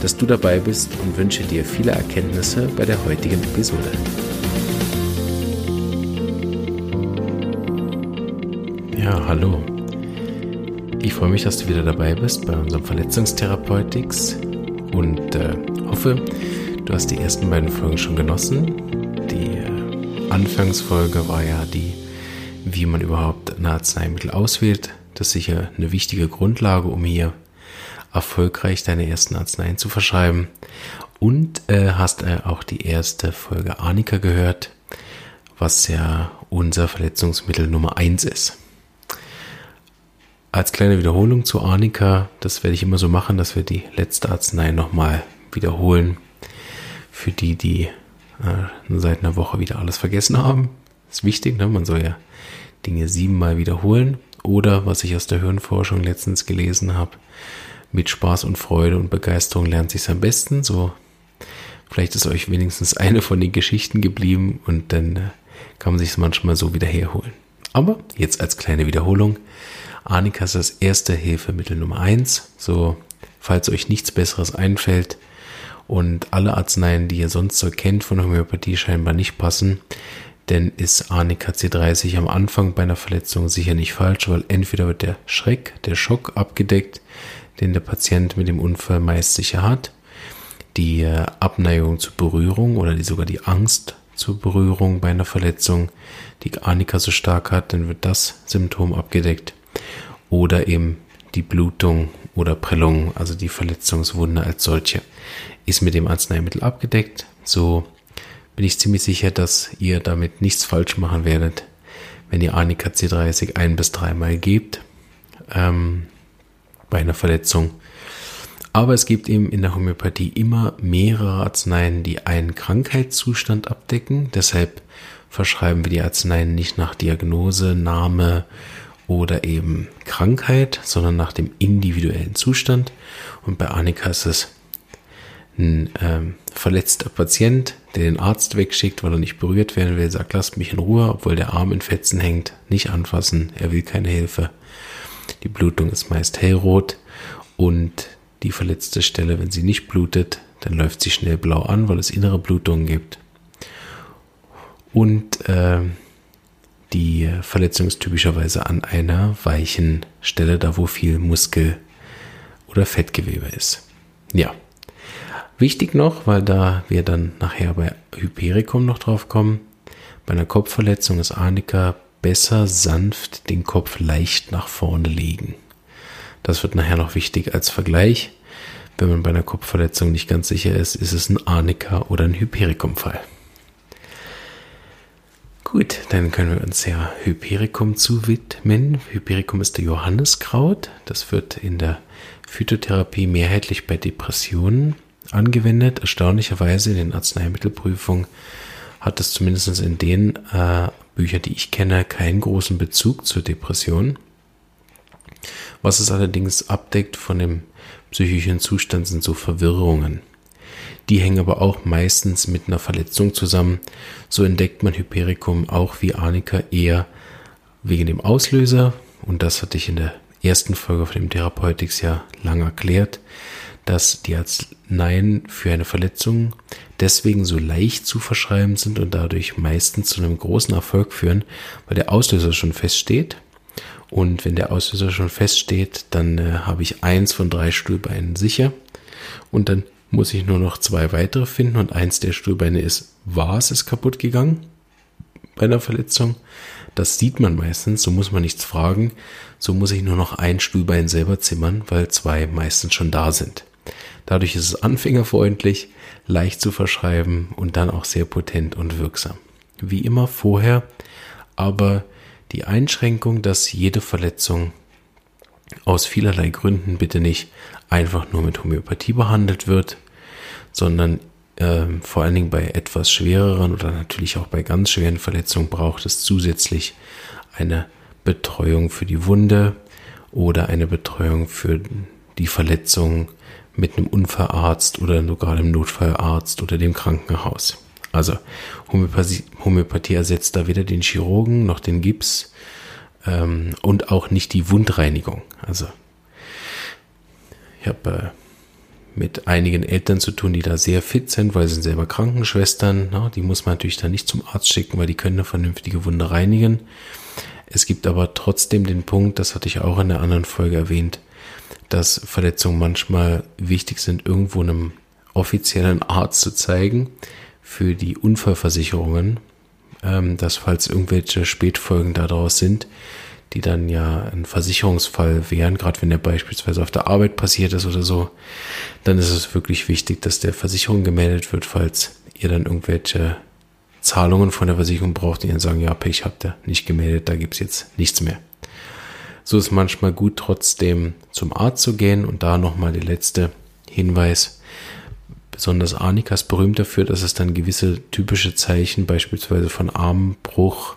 dass du dabei bist und wünsche dir viele Erkenntnisse bei der heutigen Episode. Ja, hallo. Ich freue mich, dass du wieder dabei bist bei unserem Verletzungstherapeutics und äh, hoffe, du hast die ersten beiden Folgen schon genossen. Die äh, Anfangsfolge war ja die, wie man überhaupt ein Arzneimittel auswählt. Das ist sicher eine wichtige Grundlage, um hier erfolgreich deine ersten Arzneien zu verschreiben. Und äh, hast äh, auch die erste Folge Arnika gehört, was ja unser Verletzungsmittel Nummer eins ist. Als kleine Wiederholung zu Arnika, das werde ich immer so machen, dass wir die letzte Arznei nochmal wiederholen. Für die, die äh, seit einer Woche wieder alles vergessen haben. Ist wichtig, ne? man soll ja Dinge siebenmal wiederholen. Oder was ich aus der Hirnforschung letztens gelesen habe, mit Spaß und Freude und Begeisterung lernt sich am besten. So, vielleicht ist euch wenigstens eine von den Geschichten geblieben und dann äh, kann man sich es manchmal so wieder herholen. Aber jetzt als kleine Wiederholung. Arnika ist das erste Hilfemittel Nummer eins. So, falls euch nichts Besseres einfällt und alle Arzneien, die ihr sonst so kennt von Homöopathie, scheinbar nicht passen, denn ist Arnika C30 am Anfang bei einer Verletzung sicher nicht falsch, weil entweder wird der Schreck, der Schock abgedeckt, den der Patient mit dem Unfall meist sicher hat, die äh, Abneigung zur Berührung oder die, sogar die Angst zur Berührung bei einer Verletzung, die Arnika so stark hat, dann wird das Symptom abgedeckt. Oder eben die Blutung oder Prellung, also die Verletzungswunde als solche, ist mit dem Arzneimittel abgedeckt. So bin ich ziemlich sicher, dass ihr damit nichts falsch machen werdet, wenn ihr Arnika C30 ein bis dreimal gebt. Ähm, bei einer Verletzung. Aber es gibt eben in der Homöopathie immer mehrere Arzneien, die einen Krankheitszustand abdecken. Deshalb verschreiben wir die Arzneien nicht nach Diagnose, Name oder eben Krankheit, sondern nach dem individuellen Zustand. Und bei Annika ist es ein ähm, verletzter Patient, der den Arzt wegschickt, weil er nicht berührt werden will, sagt, lasst mich in Ruhe, obwohl der Arm in Fetzen hängt, nicht anfassen, er will keine Hilfe. Die Blutung ist meist hellrot und die verletzte Stelle, wenn sie nicht blutet, dann läuft sie schnell blau an, weil es innere Blutungen gibt. Und äh, die Verletzung ist typischerweise an einer weichen Stelle, da wo viel Muskel oder Fettgewebe ist. Ja. Wichtig noch, weil da wir dann nachher bei Hypericum noch drauf kommen, bei einer Kopfverletzung ist Arnika besser sanft den Kopf leicht nach vorne legen. Das wird nachher noch wichtig als Vergleich. Wenn man bei einer Kopfverletzung nicht ganz sicher ist, ist es ein Arnika oder ein Hypericum-Fall. Gut, dann können wir uns ja Hypericum zuwidmen. Hypericum ist der Johanniskraut. Das wird in der Phytotherapie mehrheitlich bei Depressionen angewendet. Erstaunlicherweise in den Arzneimittelprüfungen hat es zumindest in den äh, Bücher, die ich kenne, keinen großen Bezug zur Depression. Was es allerdings abdeckt von dem psychischen Zustand sind so Verwirrungen. Die hängen aber auch meistens mit einer Verletzung zusammen. So entdeckt man Hypericum auch wie Arnika eher wegen dem Auslöser. Und das hatte ich in der ersten Folge von dem Therapeutics ja lang erklärt dass die Arzneien für eine Verletzung deswegen so leicht zu verschreiben sind und dadurch meistens zu einem großen Erfolg führen, weil der Auslöser schon feststeht. Und wenn der Auslöser schon feststeht, dann äh, habe ich eins von drei Stuhlbeinen sicher. Und dann muss ich nur noch zwei weitere finden und eins der Stuhlbeine ist, war es ist kaputt gegangen bei einer Verletzung. Das sieht man meistens, so muss man nichts fragen. So muss ich nur noch ein Stuhlbein selber zimmern, weil zwei meistens schon da sind. Dadurch ist es anfängerfreundlich, leicht zu verschreiben und dann auch sehr potent und wirksam. Wie immer vorher, aber die Einschränkung, dass jede Verletzung aus vielerlei Gründen bitte nicht einfach nur mit Homöopathie behandelt wird, sondern äh, vor allen Dingen bei etwas schwereren oder natürlich auch bei ganz schweren Verletzungen braucht es zusätzlich eine Betreuung für die Wunde oder eine Betreuung für die Verletzung mit einem Unfallarzt oder sogar dem Notfallarzt oder dem Krankenhaus. Also Homöopathie, Homöopathie ersetzt da weder den Chirurgen noch den Gips ähm, und auch nicht die Wundreinigung. Also ich habe äh, mit einigen Eltern zu tun, die da sehr fit sind, weil sie sind selber Krankenschwestern. Na, die muss man natürlich dann nicht zum Arzt schicken, weil die können eine vernünftige Wunde reinigen. Es gibt aber trotzdem den Punkt, das hatte ich auch in der anderen Folge erwähnt, dass Verletzungen manchmal wichtig sind, irgendwo einem offiziellen Arzt zu zeigen für die Unfallversicherungen, ähm, dass falls irgendwelche Spätfolgen daraus sind, die dann ja ein Versicherungsfall wären, gerade wenn der beispielsweise auf der Arbeit passiert ist oder so, dann ist es wirklich wichtig, dass der Versicherung gemeldet wird, falls ihr dann irgendwelche Zahlungen von der Versicherung braucht, die dann sagen, ja, Pech habt ihr nicht gemeldet, da gibt's jetzt nichts mehr. So ist manchmal gut, trotzdem zum Arzt zu gehen und da nochmal der letzte Hinweis. Besonders Arnika ist berühmt dafür, dass es dann gewisse typische Zeichen, beispielsweise von Armbruch,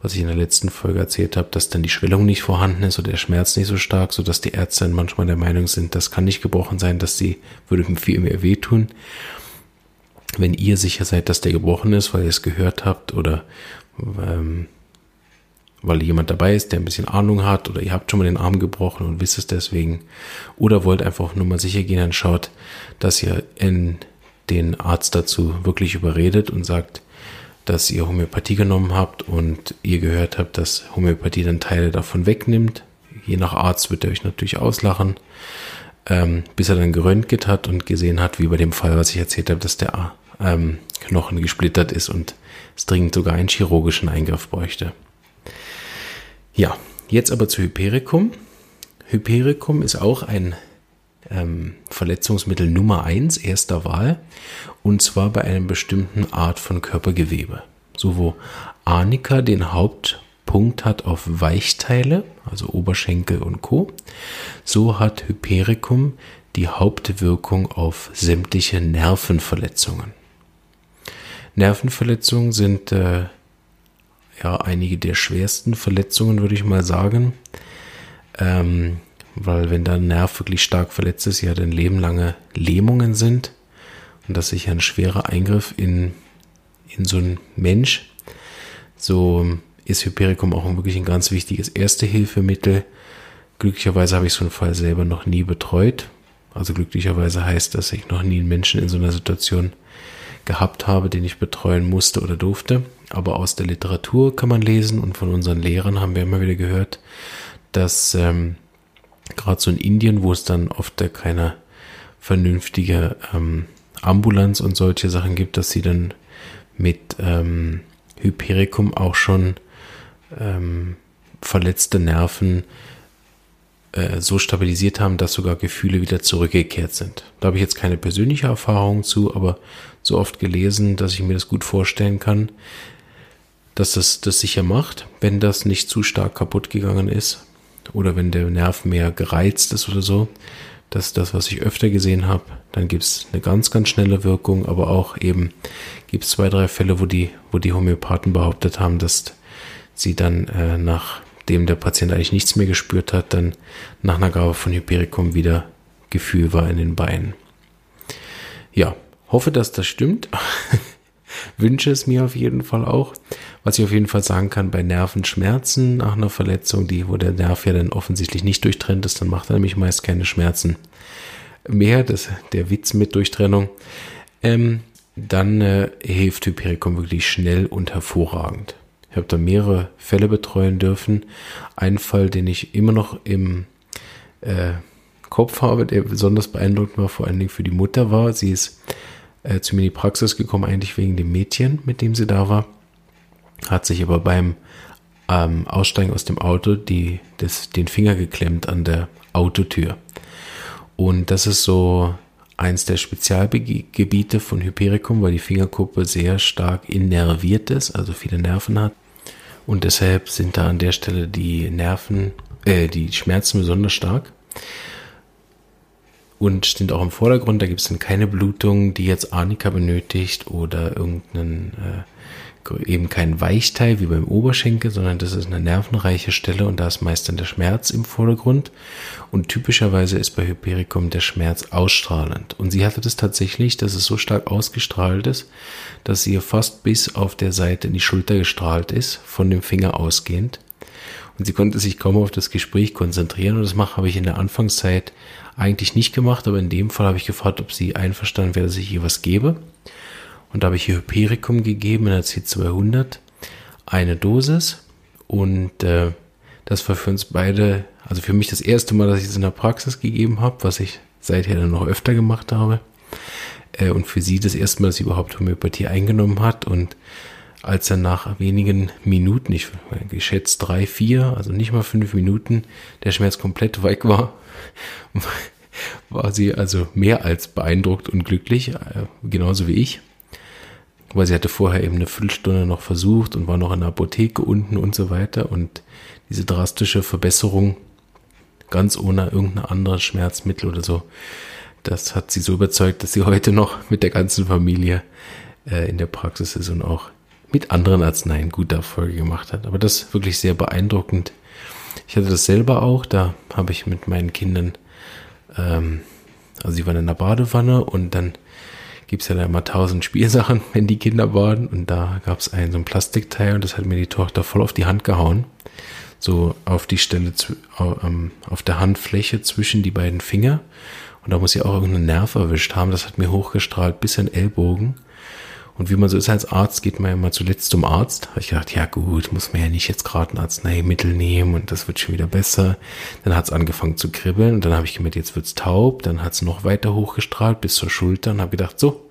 was ich in der letzten Folge erzählt habe, dass dann die Schwellung nicht vorhanden ist oder der Schmerz nicht so stark, so dass die Ärzte dann manchmal der Meinung sind, das kann nicht gebrochen sein, dass sie würde viel mehr wehtun. Wenn ihr sicher seid, dass der gebrochen ist, weil ihr es gehört habt oder ähm, weil jemand dabei ist, der ein bisschen Ahnung hat oder ihr habt schon mal den Arm gebrochen und wisst es deswegen oder wollt einfach nur mal sicher gehen, dann schaut, dass ihr in den Arzt dazu wirklich überredet und sagt, dass ihr Homöopathie genommen habt und ihr gehört habt, dass Homöopathie dann Teile davon wegnimmt. Je nach Arzt wird er euch natürlich auslachen, ähm, bis er dann geröntget hat und gesehen hat, wie bei dem Fall, was ich erzählt habe, dass der ähm, Knochen gesplittert ist und es dringend sogar einen chirurgischen Eingriff bräuchte. Ja, jetzt aber zu Hypericum. Hypericum ist auch ein ähm, Verletzungsmittel Nummer eins erster Wahl und zwar bei einer bestimmten Art von Körpergewebe. So wo Arnika den Hauptpunkt hat auf Weichteile, also Oberschenkel und Co., so hat Hypericum die Hauptwirkung auf sämtliche Nervenverletzungen. Nervenverletzungen sind äh, ja einige der schwersten Verletzungen, würde ich mal sagen. Ähm, weil wenn der Nerv wirklich stark verletzt ist, ja dann lebenlange Lähmungen sind und das ist ja ein schwerer Eingriff in, in so ein Mensch. So ist Hypericum auch wirklich ein ganz wichtiges Erste-Hilfemittel. Glücklicherweise habe ich so einen Fall selber noch nie betreut. Also glücklicherweise heißt, dass ich noch nie einen Menschen in so einer Situation gehabt habe, den ich betreuen musste oder durfte. Aber aus der Literatur kann man lesen und von unseren Lehrern haben wir immer wieder gehört, dass ähm, gerade so in Indien, wo es dann oft keine vernünftige ähm, Ambulanz und solche Sachen gibt, dass sie dann mit ähm, Hypericum auch schon ähm, verletzte Nerven äh, so stabilisiert haben, dass sogar Gefühle wieder zurückgekehrt sind. Da habe ich jetzt keine persönliche Erfahrung zu, aber so oft gelesen, dass ich mir das gut vorstellen kann, dass das das sicher macht, wenn das nicht zu stark kaputt gegangen ist oder wenn der Nerv mehr gereizt ist oder so. Das ist das, was ich öfter gesehen habe. Dann gibt es eine ganz, ganz schnelle Wirkung, aber auch eben gibt es zwei, drei Fälle, wo die, wo die Homöopathen behauptet haben, dass sie dann äh, nachdem der Patient eigentlich nichts mehr gespürt hat, dann nach einer Gabe von Hypericum wieder Gefühl war in den Beinen. Ja, hoffe, dass das stimmt. Wünsche es mir auf jeden Fall auch. Was ich auf jeden Fall sagen kann, bei Nervenschmerzen nach einer Verletzung, die, wo der Nerv ja dann offensichtlich nicht durchtrennt ist, dann macht er nämlich meist keine Schmerzen mehr. Das der Witz mit Durchtrennung. Ähm, dann äh, hilft Hypericum wirklich schnell und hervorragend. Ich habe da mehrere Fälle betreuen dürfen. Ein Fall, den ich immer noch im äh, Kopf habe, der besonders beeindruckend war, vor allen Dingen für die Mutter war. Sie ist äh, zu mir in die Praxis gekommen, eigentlich wegen dem Mädchen, mit dem sie da war hat sich aber beim ähm, Aussteigen aus dem Auto die, das, den Finger geklemmt an der Autotür. Und das ist so eins der Spezialgebiete von Hypericum, weil die Fingerkuppe sehr stark innerviert ist, also viele Nerven hat. Und deshalb sind da an der Stelle die Nerven, äh, die Schmerzen besonders stark. Und steht auch im Vordergrund. Da gibt es dann keine Blutung, die jetzt Arnika benötigt oder irgendeinen äh, eben kein Weichteil wie beim Oberschenkel, sondern das ist eine nervenreiche Stelle und da ist meist dann der Schmerz im Vordergrund. Und typischerweise ist bei Hypericum der Schmerz ausstrahlend. Und sie hatte das tatsächlich, dass es so stark ausgestrahlt ist, dass sie fast bis auf der Seite in die Schulter gestrahlt ist, von dem Finger ausgehend. Und sie konnte sich kaum auf das Gespräch konzentrieren. Und das habe ich in der Anfangszeit eigentlich nicht gemacht, aber in dem Fall habe ich gefragt, ob sie einverstanden wäre, dass ich ihr was gebe. Und da habe ich hier Hypericum gegeben in der C200, eine Dosis. Und äh, das war für uns beide, also für mich das erste Mal, dass ich es in der Praxis gegeben habe, was ich seither dann noch öfter gemacht habe. Äh, und für sie das erste Mal, dass sie überhaupt Homöopathie eingenommen hat. Und als er nach wenigen Minuten, ich geschätzt drei, vier, also nicht mal fünf Minuten, der Schmerz komplett weg war, war sie also mehr als beeindruckt und glücklich, äh, genauso wie ich weil sie hatte vorher eben eine Viertelstunde noch versucht und war noch in der Apotheke unten und so weiter. Und diese drastische Verbesserung, ganz ohne irgendein anderes Schmerzmittel oder so, das hat sie so überzeugt, dass sie heute noch mit der ganzen Familie äh, in der Praxis ist und auch mit anderen Arzneien gute Erfolge gemacht hat. Aber das ist wirklich sehr beeindruckend. Ich hatte das selber auch, da habe ich mit meinen Kindern, ähm, also sie waren in der Badewanne und dann gibt es ja da immer tausend Spielsachen, wenn die Kinder waren. Und da gab es ein so ein Plastikteil und das hat mir die Tochter voll auf die Hand gehauen. So auf die Stelle, ähm, auf der Handfläche zwischen die beiden Finger. Und da muss sie auch irgendeinen Nerv erwischt haben. Das hat mir hochgestrahlt bis in Ellbogen. Und wie man so ist als Arzt, geht man ja mal zuletzt zum Arzt. Habe ich gedacht, ja gut, muss man ja nicht jetzt gerade ein Arzneimittel nehmen und das wird schon wieder besser. Dann hat es angefangen zu kribbeln und dann habe ich gemerkt, jetzt wird's taub. Dann hat es noch weiter hochgestrahlt bis zur Schulter und habe gedacht, so,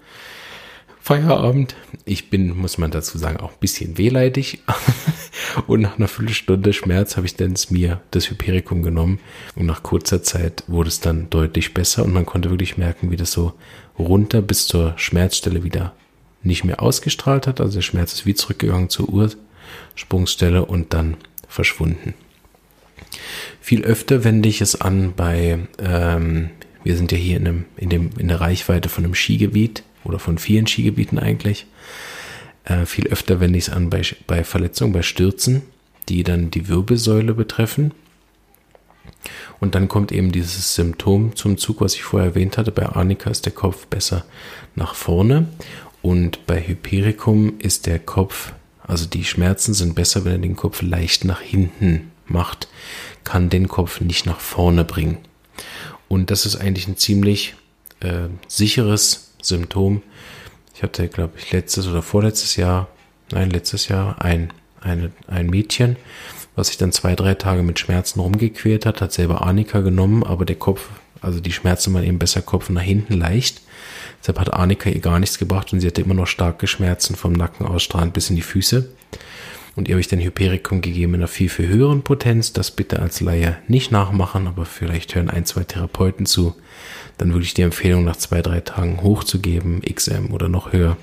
Feierabend. Ich bin, muss man dazu sagen, auch ein bisschen wehleidig. und nach einer Viertelstunde Schmerz habe ich dann mir das Hypericum genommen. Und nach kurzer Zeit wurde es dann deutlich besser und man konnte wirklich merken, wie das so runter bis zur Schmerzstelle wieder nicht mehr ausgestrahlt hat. Also der Schmerz ist wie zurückgegangen zur Ursprungsstelle und dann verschwunden. Viel öfter wende ich es an bei, ähm, wir sind ja hier in, einem, in, dem, in der Reichweite von einem Skigebiet oder von vielen Skigebieten eigentlich. Äh, viel öfter wende ich es an bei, bei Verletzungen, bei Stürzen, die dann die Wirbelsäule betreffen. Und dann kommt eben dieses Symptom zum Zug, was ich vorher erwähnt hatte. Bei Arnika ist der Kopf besser nach vorne und bei Hypericum ist der Kopf, also die Schmerzen sind besser, wenn er den Kopf leicht nach hinten macht, kann den Kopf nicht nach vorne bringen. Und das ist eigentlich ein ziemlich äh, sicheres Symptom. Ich hatte, glaube ich, letztes oder vorletztes Jahr, nein, letztes Jahr ein, eine, ein Mädchen, was sich dann zwei, drei Tage mit Schmerzen rumgequält hat, hat selber Arnika genommen, aber der Kopf, also die Schmerzen waren eben besser Kopf nach hinten leicht. Deshalb hat Arnika ihr gar nichts gebracht und sie hatte immer noch starke Schmerzen vom Nacken ausstrahlend bis in die Füße. Und ihr habe ich dann Hypericum gegeben in einer viel, viel höheren Potenz. Das bitte als Laie nicht nachmachen, aber vielleicht hören ein, zwei Therapeuten zu. Dann würde ich die Empfehlung nach zwei, drei Tagen hochzugeben, XM oder noch höher.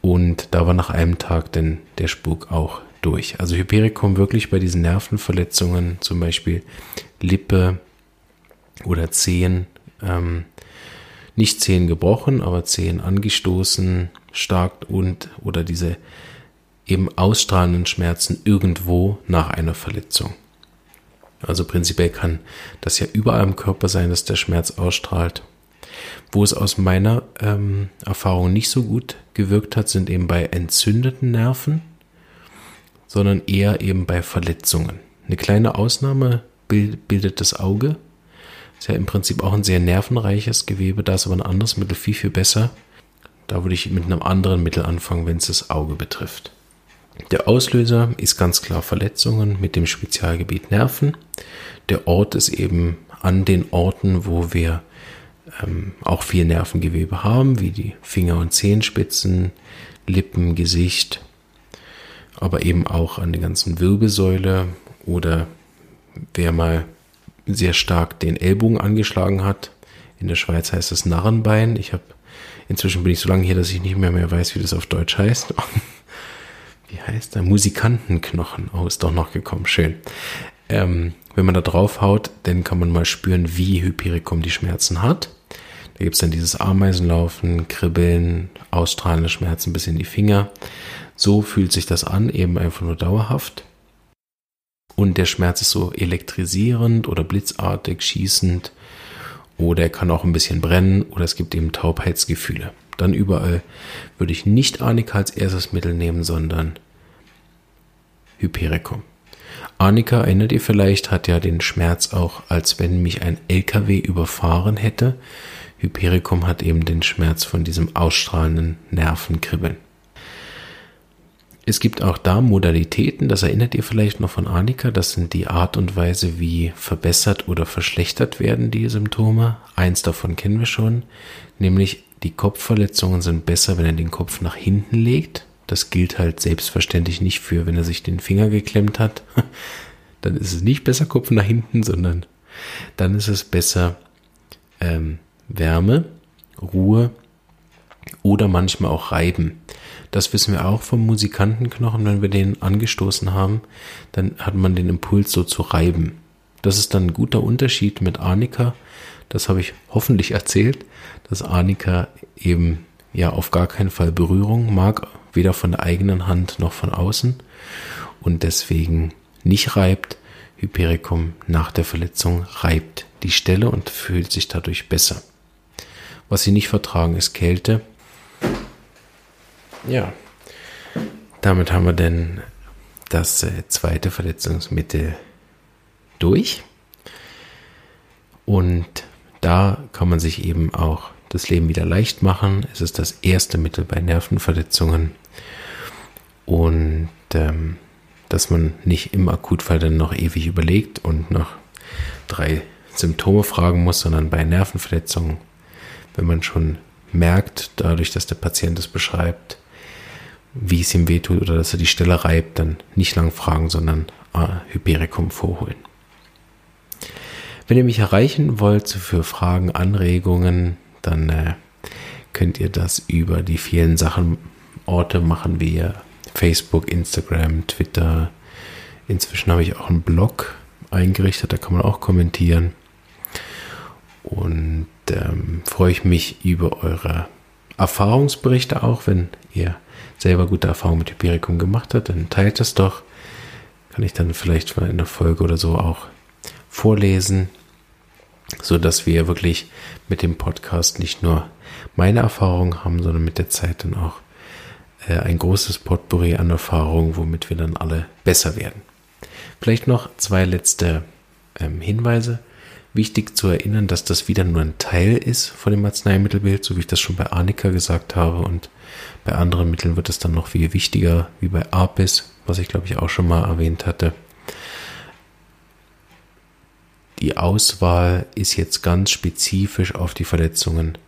Und da war nach einem Tag denn der Spuk auch durch. Also Hypericum wirklich bei diesen Nervenverletzungen, zum Beispiel Lippe oder Zehen, ähm, nicht Zehen gebrochen, aber Zehen angestoßen, stark und oder diese eben ausstrahlenden Schmerzen irgendwo nach einer Verletzung. Also prinzipiell kann das ja überall im Körper sein, dass der Schmerz ausstrahlt. Wo es aus meiner ähm, Erfahrung nicht so gut gewirkt hat, sind eben bei entzündeten Nerven, sondern eher eben bei Verletzungen. Eine kleine Ausnahme bildet das Auge. Ist ja im Prinzip auch ein sehr nervenreiches Gewebe, da ist aber ein anderes Mittel viel, viel besser. Da würde ich mit einem anderen Mittel anfangen, wenn es das Auge betrifft. Der Auslöser ist ganz klar Verletzungen mit dem Spezialgebiet Nerven. Der Ort ist eben an den Orten, wo wir ähm, auch viel Nervengewebe haben, wie die Finger- und Zehenspitzen, Lippen, Gesicht, aber eben auch an der ganzen Wirbelsäule oder wer mal sehr stark den Ellbogen angeschlagen hat. In der Schweiz heißt das Narrenbein. Ich habe inzwischen bin ich so lange hier, dass ich nicht mehr mehr weiß, wie das auf Deutsch heißt. wie heißt der? Musikantenknochen. Oh, ist doch noch gekommen. Schön. Ähm, wenn man da drauf haut, dann kann man mal spüren, wie Hypericum die Schmerzen hat. Da gibt es dann dieses Ameisenlaufen, Kribbeln, ausstrahlende Schmerzen bis in die Finger. So fühlt sich das an, eben einfach nur dauerhaft. Und der Schmerz ist so elektrisierend oder blitzartig, schießend. Oder er kann auch ein bisschen brennen oder es gibt eben Taubheitsgefühle. Dann überall würde ich nicht Arnika als erstes Mittel nehmen, sondern Hypericum. Arnika, erinnert ihr vielleicht, hat ja den Schmerz auch, als wenn mich ein LKW überfahren hätte. Hypericum hat eben den Schmerz von diesem ausstrahlenden Nervenkribbeln. Es gibt auch da Modalitäten, das erinnert ihr vielleicht noch von Arnika, das sind die Art und Weise, wie verbessert oder verschlechtert werden die Symptome. Eins davon kennen wir schon, nämlich die Kopfverletzungen sind besser, wenn er den Kopf nach hinten legt. Das gilt halt selbstverständlich nicht für, wenn er sich den Finger geklemmt hat. Dann ist es nicht besser Kopf nach hinten, sondern dann ist es besser ähm, Wärme, Ruhe oder manchmal auch Reiben. Das wissen wir auch vom Musikantenknochen, wenn wir den angestoßen haben, dann hat man den Impuls so zu reiben. Das ist dann ein guter Unterschied mit Arnika. Das habe ich hoffentlich erzählt, dass Arnika eben ja auf gar keinen Fall Berührung mag, weder von der eigenen Hand noch von außen und deswegen nicht reibt. Hypericum nach der Verletzung reibt die Stelle und fühlt sich dadurch besser. Was sie nicht vertragen, ist Kälte. Ja, damit haben wir denn das äh, zweite Verletzungsmittel durch. Und da kann man sich eben auch das Leben wieder leicht machen. Es ist das erste Mittel bei Nervenverletzungen. Und ähm, dass man nicht im Akutfall dann noch ewig überlegt und noch drei Symptome fragen muss, sondern bei Nervenverletzungen, wenn man schon merkt, dadurch, dass der Patient es beschreibt, wie es ihm wehtut oder dass er die Stelle reibt, dann nicht lang fragen, sondern äh, Hypericum vorholen. Wenn ihr mich erreichen wollt für Fragen, Anregungen, dann äh, könnt ihr das über die vielen Sachen, Orte machen, wie Facebook, Instagram, Twitter. Inzwischen habe ich auch einen Blog eingerichtet, da kann man auch kommentieren. Und ähm, freue ich mich über eure Erfahrungsberichte auch, wenn ihr selber gute Erfahrungen mit Hypericum gemacht habt, dann teilt das doch. Kann ich dann vielleicht mal in der Folge oder so auch vorlesen so dass wir wirklich mit dem Podcast nicht nur meine Erfahrungen haben, sondern mit der Zeit dann auch äh, ein großes Potpourri an Erfahrungen, womit wir dann alle besser werden. Vielleicht noch zwei letzte ähm, Hinweise. Wichtig zu erinnern, dass das wieder nur ein Teil ist von dem Arzneimittelbild, so wie ich das schon bei Arnika gesagt habe. Und bei anderen Mitteln wird es dann noch viel wichtiger, wie bei Apis, was ich glaube ich auch schon mal erwähnt hatte die Auswahl ist jetzt ganz spezifisch auf die Verletzungen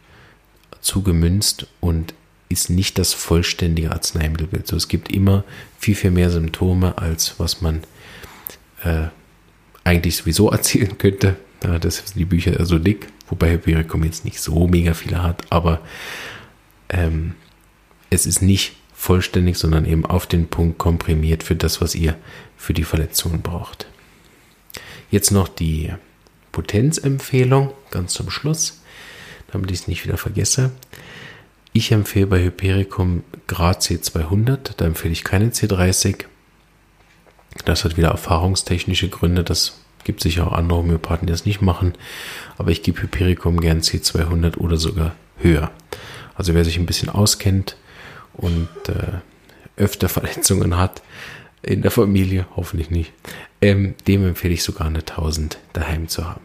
zugemünzt und ist nicht das vollständige Arzneimittelbild. So, es gibt immer viel, viel mehr Symptome, als was man äh, eigentlich sowieso erzählen könnte. Ja, das sind die Bücher also dick, wobei Hypericum jetzt nicht so mega viele hat, aber ähm, es ist nicht vollständig, sondern eben auf den Punkt komprimiert für das, was ihr für die Verletzungen braucht. Jetzt noch die Potenzempfehlung, ganz zum Schluss, damit ich es nicht wieder vergesse. Ich empfehle bei Hypericum Grad C200, da empfehle ich keine C30. Das hat wieder erfahrungstechnische Gründe, das gibt sicher auch andere Homöopathen, die das nicht machen, aber ich gebe Hypericum gern C200 oder sogar höher. Also wer sich ein bisschen auskennt und äh, öfter Verletzungen hat, in der Familie, hoffentlich nicht. Ähm, dem empfehle ich sogar eine 1000 daheim zu haben.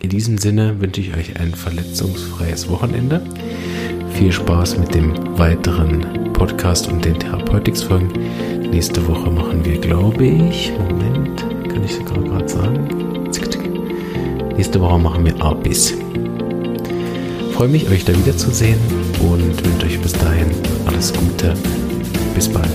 In diesem Sinne wünsche ich euch ein verletzungsfreies Wochenende. Viel Spaß mit dem weiteren Podcast und den Therapeutics-Folgen. Nächste Woche machen wir, glaube ich, Moment, kann ich sogar gerade sagen. Nächste Woche machen wir Abis. Freue mich, euch da wiederzusehen und wünsche euch bis dahin alles Gute. Bis bald.